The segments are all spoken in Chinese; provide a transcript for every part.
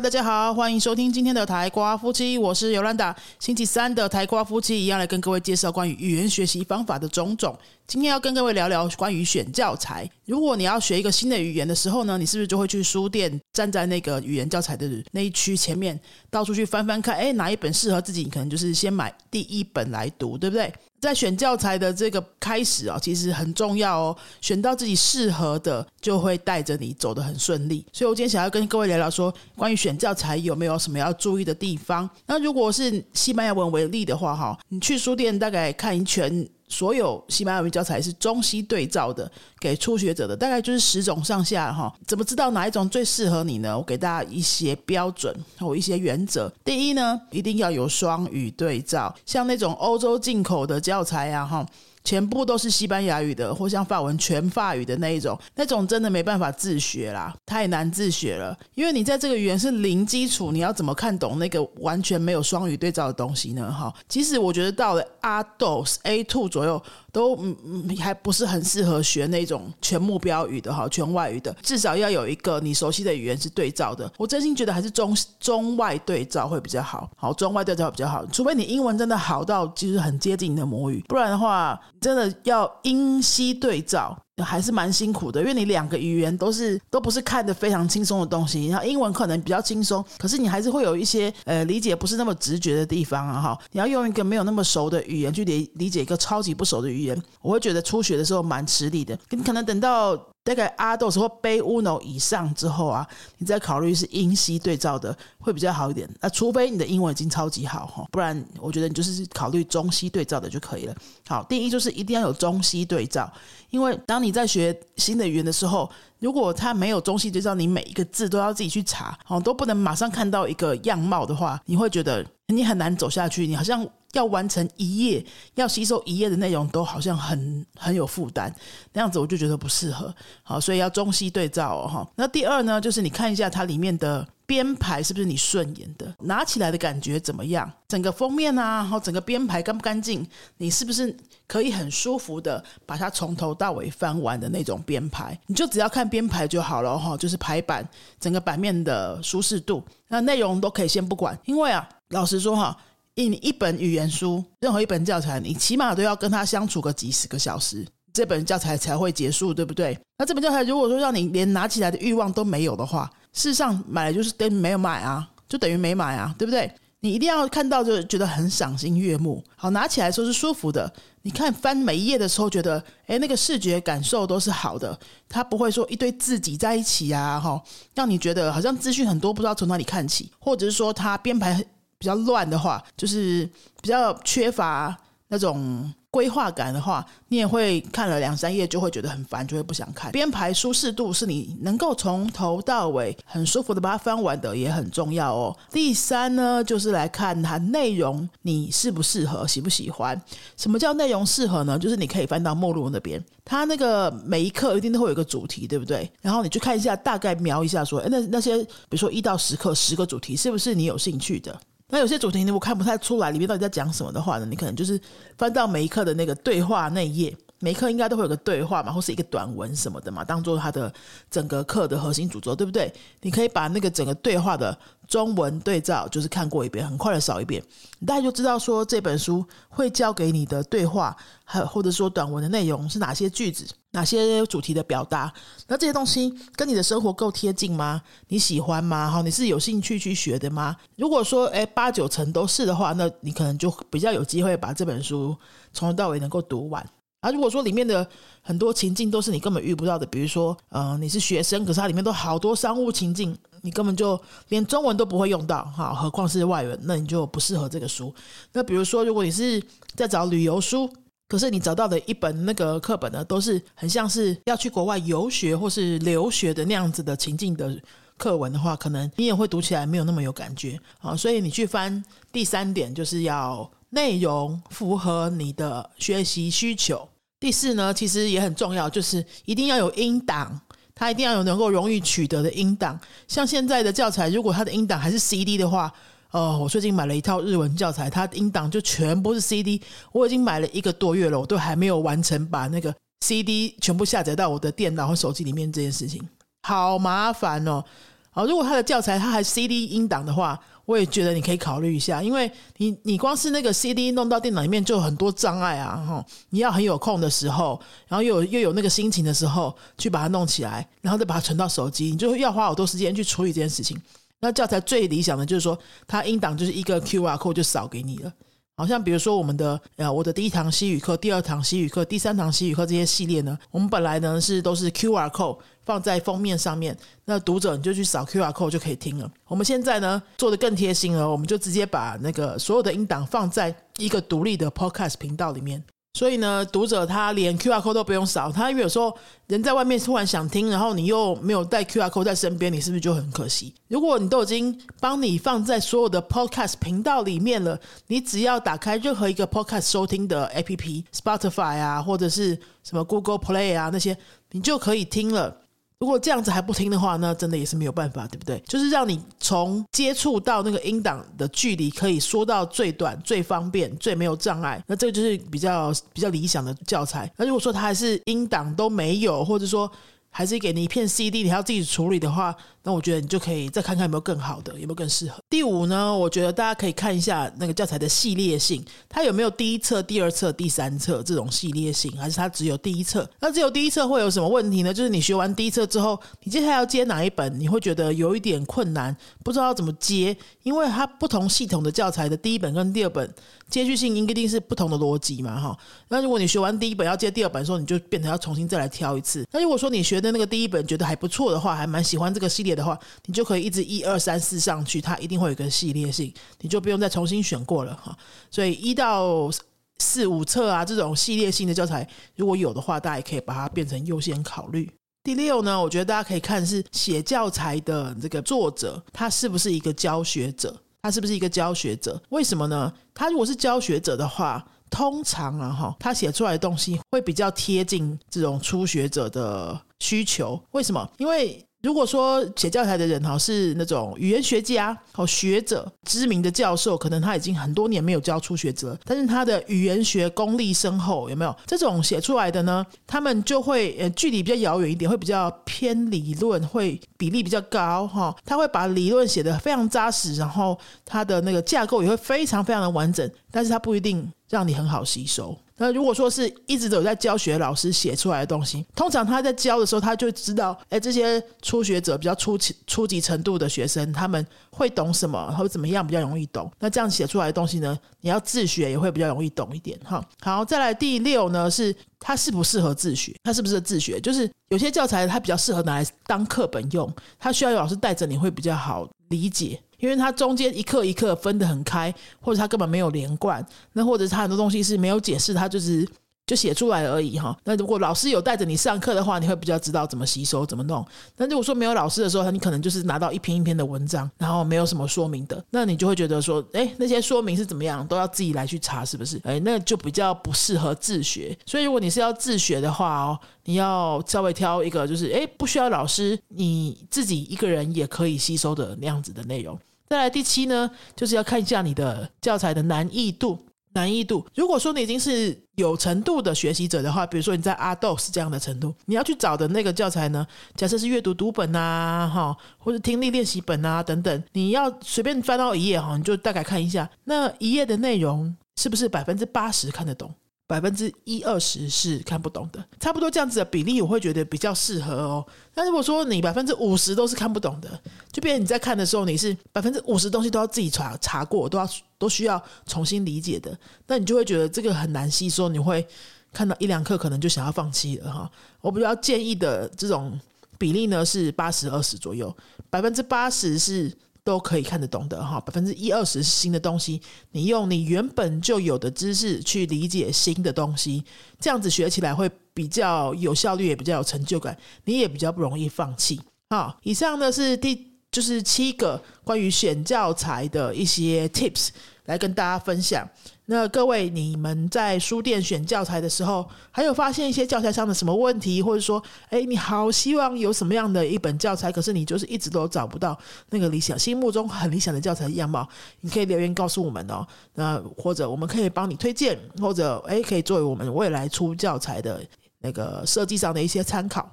大家好，欢迎收听今天的台瓜夫妻，我是尤兰达。星期三的台瓜夫妻一样来跟各位介绍关于语言学习方法的种种。今天要跟各位聊聊关于选教材。如果你要学一个新的语言的时候呢，你是不是就会去书店，站在那个语言教材的那一区前面，到处去翻翻看，哎，哪一本适合自己？你可能就是先买第一本来读，对不对？在选教材的这个开始啊，其实很重要哦。选到自己适合的，就会带着你走得很顺利。所以我今天想要跟各位聊聊说，关于选教材有没有什么要注意的地方？那如果是西班牙文为例的话，哈，你去书店大概看一圈。所有西班牙语教材是中西对照的，给初学者的大概就是十种上下哈。怎么知道哪一种最适合你呢？我给大家一些标准和一些原则。第一呢，一定要有双语对照，像那种欧洲进口的教材呀哈。全部都是西班牙语的，或像法文全法语的那一种，那种真的没办法自学啦，太难自学了。因为你在这个语言是零基础，你要怎么看懂那个完全没有双语对照的东西呢？哈，其实我觉得到了 A dos A two 左右。都嗯嗯还不是很适合学那种全目标语的哈，全外语的，至少要有一个你熟悉的语言是对照的。我真心觉得还是中中外对照会比较好，好中外对照比较好。除非你英文真的好到就是很接近你的母语，不然的话，真的要英西对照。还是蛮辛苦的，因为你两个语言都是都不是看的非常轻松的东西。然后英文可能比较轻松，可是你还是会有一些呃理解不是那么直觉的地方啊哈。你要用一个没有那么熟的语言去理理解一个超级不熟的语言，我会觉得初学的时候蛮吃力的。你可能等到。大概阿豆或背乌诺以上之后啊，你再考虑是英西对照的会比较好一点。那除非你的英文已经超级好哈，不然我觉得你就是考虑中西对照的就可以了。好，第一就是一定要有中西对照，因为当你在学新的语言的时候，如果它没有中西对照，你每一个字都要自己去查，哦，都不能马上看到一个样貌的话，你会觉得你很难走下去，你好像。要完成一页，要吸收一页的内容，都好像很很有负担，那样子我就觉得不适合。好，所以要中西对照哦。哈，那第二呢，就是你看一下它里面的编排是不是你顺眼的，拿起来的感觉怎么样？整个封面啊，然后整个编排干不干净？你是不是可以很舒服的把它从头到尾翻完的那种编排？你就只要看编排就好了哈，就是排版整个版面的舒适度，那内容都可以先不管，因为啊，老实说哈。一一本语言书，任何一本教材，你起码都要跟他相处个几十个小时，这本教材才会结束，对不对？那这本教材如果说让你连拿起来的欲望都没有的话，事实上买了就是等于没有买啊，就等于没买啊，对不对？你一定要看到就觉得很赏心悦目，好拿起来说是舒服的。你看翻每一页的时候，觉得哎那个视觉感受都是好的，它不会说一堆字挤在一起啊，哈，让你觉得好像资讯很多，不知道从哪里看起，或者是说它编排。比较乱的话，就是比较缺乏那种规划感的话，你也会看了两三页就会觉得很烦，就会不想看。编排舒适度是你能够从头到尾很舒服的把它翻完的，也很重要哦。第三呢，就是来看它内容你适不适合，喜不喜欢。什么叫内容适合呢？就是你可以翻到目录那边，它那个每一课一定都会有一个主题，对不对？然后你去看一下，大概瞄一下，说，哎，那那些比如说一到十课十个主题，是不是你有兴趣的？那有些主题你我看不太出来里面到底在讲什么的话呢，你可能就是翻到每一课的那个对话那一页，每一课应该都会有个对话嘛，或是一个短文什么的嘛，当做它的整个课的核心主轴，对不对？你可以把那个整个对话的中文对照，就是看过一遍，很快的扫一遍，你大概就知道说这本书会教给你的对话，还有或者说短文的内容是哪些句子。哪些主题的表达？那这些东西跟你的生活够贴近吗？你喜欢吗？哈，你是有兴趣去学的吗？如果说诶八九成都是的话，那你可能就比较有机会把这本书从头到尾能够读完。啊，如果说里面的很多情境都是你根本遇不到的，比如说，呃，你是学生，可是它里面都好多商务情境，你根本就连中文都不会用到，哈，何况是外文，那你就不适合这个书。那比如说，如果你是在找旅游书。可是你找到的一本那个课本呢，都是很像是要去国外游学或是留学的那样子的情境的课文的话，可能你也会读起来没有那么有感觉啊。所以你去翻第三点，就是要内容符合你的学习需求。第四呢，其实也很重要，就是一定要有音档，它一定要有能够容易取得的音档。像现在的教材，如果它的音档还是 CD 的话。哦，我最近买了一套日文教材，它音档就全部是 CD，我已经买了一个多月了，我都还没有完成把那个 CD 全部下载到我的电脑和手机里面这件事情，好麻烦哦。好，如果它的教材它还 CD 音档的话，我也觉得你可以考虑一下，因为你你光是那个 CD 弄到电脑里面就有很多障碍啊，哈，你要很有空的时候，然后又有又有那个心情的时候去把它弄起来，然后再把它存到手机，你就要花好多时间去处理这件事情。那教材最理想的就是说，它音档就是一个 QR code 就扫给你了。好像比如说我们的呃，我的第一堂西语课、第二堂西语课、第三堂西语课这些系列呢，我们本来呢是都是 QR code 放在封面上面，那读者你就去扫 QR code 就可以听了。我们现在呢做的更贴心了，我们就直接把那个所有的音档放在一个独立的 Podcast 频道里面。所以呢，读者他连 Q R code 都不用扫，他因为有时候人在外面突然想听，然后你又没有带 Q R code 在身边，你是不是就很可惜？如果你都已经帮你放在所有的 Podcast 频道里面了，你只要打开任何一个 Podcast 收听的 A P P，Spotify 啊，或者是什么 Google Play 啊那些，你就可以听了。如果这样子还不听的话，那真的也是没有办法，对不对？就是让你从接触到那个音档的距离可以缩到最短、最方便、最没有障碍。那这个就是比较比较理想的教材。那如果说它还是音档都没有，或者说，还是给你一片 CD，你要自己处理的话，那我觉得你就可以再看看有没有更好的，有没有更适合。第五呢，我觉得大家可以看一下那个教材的系列性，它有没有第一册、第二册、第三册这种系列性，还是它只有第一册？那只有第一册会有什么问题呢？就是你学完第一册之后，你接下来要接哪一本，你会觉得有一点困难，不知道怎么接，因为它不同系统的教材的第一本跟第二本接续性应一定是不同的逻辑嘛，哈。那如果你学完第一本要接第二本的时候，你就变成要重新再来挑一次。那如果说你学的那个第一本觉得还不错的话，还蛮喜欢这个系列的话，你就可以一直一二三四上去，它一定会有一个系列性，你就不用再重新选过了哈。所以一到四五册啊这种系列性的教材，如果有的话，大家也可以把它变成优先考虑。第六呢，我觉得大家可以看是写教材的这个作者，他是不是一个教学者？他是不是一个教学者？为什么呢？他如果是教学者的话。通常啊，哈，他写出来的东西会比较贴近这种初学者的需求。为什么？因为如果说写教材的人哈是那种语言学家和学者、知名的教授，可能他已经很多年没有教初学者，但是他的语言学功力深厚，有没有？这种写出来的呢，他们就会呃距离比较遥远一点，会比较偏理论，会比例比较高哈。他会把理论写得非常扎实，然后他的那个架构也会非常非常的完整，但是他不一定让你很好吸收。那如果说是一直都在教学老师写出来的东西，通常他在教的时候，他就知道，哎，这些初学者比较初级初级程度的学生，他们会懂什么，或怎么样比较容易懂。那这样写出来的东西呢，你要自学也会比较容易懂一点哈。好，再来第六呢，是它适不适合自学？它是不是自学？就是有些教材它比较适合拿来当课本用，它需要有老师带着你会比较好理解。因为它中间一刻一刻分得很开，或者它根本没有连贯，那或者它很多东西是没有解释，它就是就写出来而已哈。那如果老师有带着你上课的话，你会比较知道怎么吸收、怎么弄。那如果说没有老师的时候，你可能就是拿到一篇一篇的文章，然后没有什么说明的，那你就会觉得说，哎，那些说明是怎么样，都要自己来去查，是不是？哎，那就比较不适合自学。所以如果你是要自学的话哦。你要稍微挑一个，就是诶不需要老师，你自己一个人也可以吸收的那样子的内容。再来第七呢，就是要看一下你的教材的难易度。难易度，如果说你已经是有程度的学习者的话，比如说你在阿豆是这样的程度，你要去找的那个教材呢，假设是阅读读本啊，哈，或者听力练习本啊等等，你要随便翻到一页哈，你就大概看一下那一页的内容是不是百分之八十看得懂。百分之一二十是看不懂的，差不多这样子的比例，我会觉得比较适合哦。但如果说你百分之五十都是看不懂的，就变成你在看的时候，你是百分之五十东西都要自己查查过，都要都需要重新理解的，那你就会觉得这个很难吸收，你会看到一两课可能就想要放弃了哈。我比较建议的这种比例呢是八十二十左右，百分之八十是。都可以看得懂的哈，百分之一二十是新的东西，你用你原本就有的知识去理解新的东西，这样子学起来会比较有效率，也比较有成就感，你也比较不容易放弃。好，以上呢是第就是七个关于选教材的一些 tips。来跟大家分享。那各位，你们在书店选教材的时候，还有发现一些教材上的什么问题，或者说，哎，你好希望有什么样的一本教材，可是你就是一直都找不到那个理想、心目中很理想的教材样貌，你可以留言告诉我们哦。那或者我们可以帮你推荐，或者哎，可以作为我们未来出教材的那个设计上的一些参考。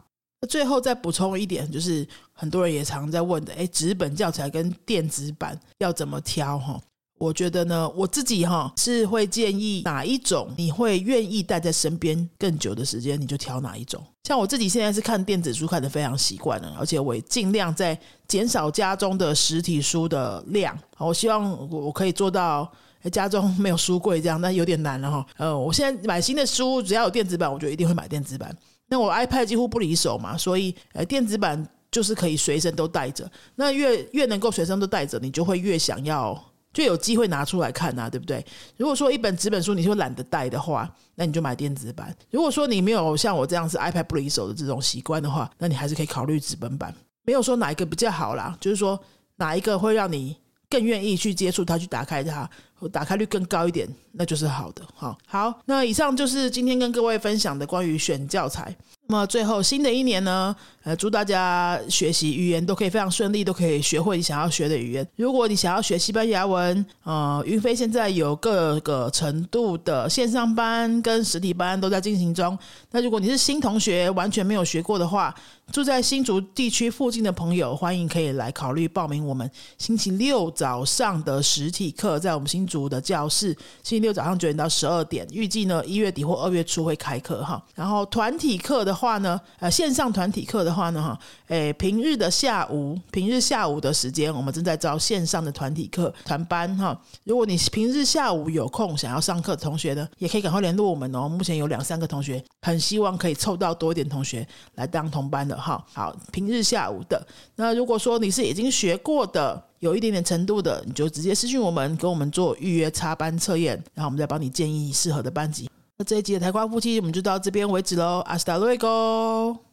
最后再补充一点，就是很多人也常在问的，哎，纸本教材跟电子版要怎么挑哈？我觉得呢，我自己哈是会建议哪一种你会愿意带在身边更久的时间，你就挑哪一种。像我自己现在是看电子书看的非常习惯了，而且我也尽量在减少家中的实体书的量。我希望我我可以做到家中没有书柜这样，那有点难了哈。呃，我现在买新的书，只要有电子版，我就一定会买电子版。那我 iPad 几乎不离手嘛，所以呃电子版就是可以随身都带着。那越越能够随身都带着，你就会越想要。就有机会拿出来看呐，对不对？如果说一本纸本书你就懒得带的话，那你就买电子版。如果说你没有像我这样是 iPad 不离手的这种习惯的话，那你还是可以考虑纸本版。没有说哪一个比较好啦，就是说哪一个会让你更愿意去接触它，去打开它，打开率更高一点，那就是好的。好，好，那以上就是今天跟各位分享的关于选教材。那么最后，新的一年呢，呃，祝大家学习语言都可以非常顺利，都可以学会你想要学的语言。如果你想要学西班牙文，呃，云飞现在有各个程度的线上班跟实体班都在进行中。那如果你是新同学，完全没有学过的话，住在新竹地区附近的朋友，欢迎可以来考虑报名我们星期六早上的实体课，在我们新竹的教室，星期六早上九点到十二点，预计呢一月底或二月初会开课哈。然后团体课的。话呢，呃，线上团体课的的话呢，哈，诶，平日的下午，平日下午的时间，我们正在招线上的团体课团班哈。如果你平日下午有空想要上课的同学呢，也可以赶快联络我们哦。目前有两三个同学很希望可以凑到多一点同学来当同班的哈。好，平日下午的。那如果说你是已经学过的，有一点点程度的，你就直接私讯我们，给我们做预约插班测验，然后我们再帮你建议适合的班级。那这一集的台瓜夫妻，我们就到这边为止喽。阿斯达瑞哥。